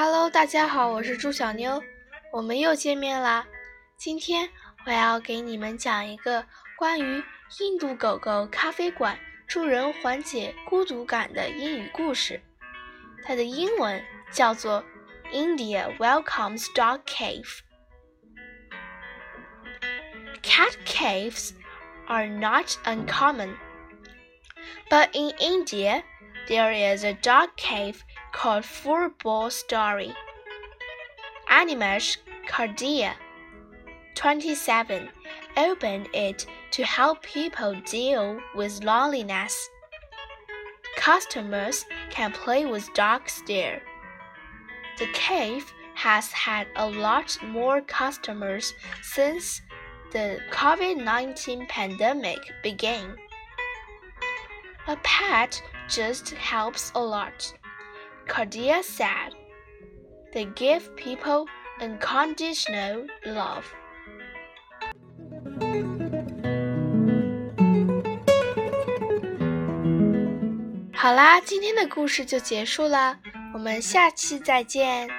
Hello，大家好，我是朱小妞，我们又见面啦。今天我要给你们讲一个关于印度狗狗咖啡馆助人缓解孤独感的英语故事。它的英文叫做 India Welcomes Dog Cave。Cat caves are not uncommon, but in India there is a dark cave called Four Ball Story. Animesh Kardia, 27, opened it to help people deal with loneliness. Customers can play with dogs there. The cave has had a lot more customers since the COVID 19 pandemic began. A pet just helps a lot, Cardia said. They give people unconditional love. 好啦，今天的故事就结束了，我们下期再见。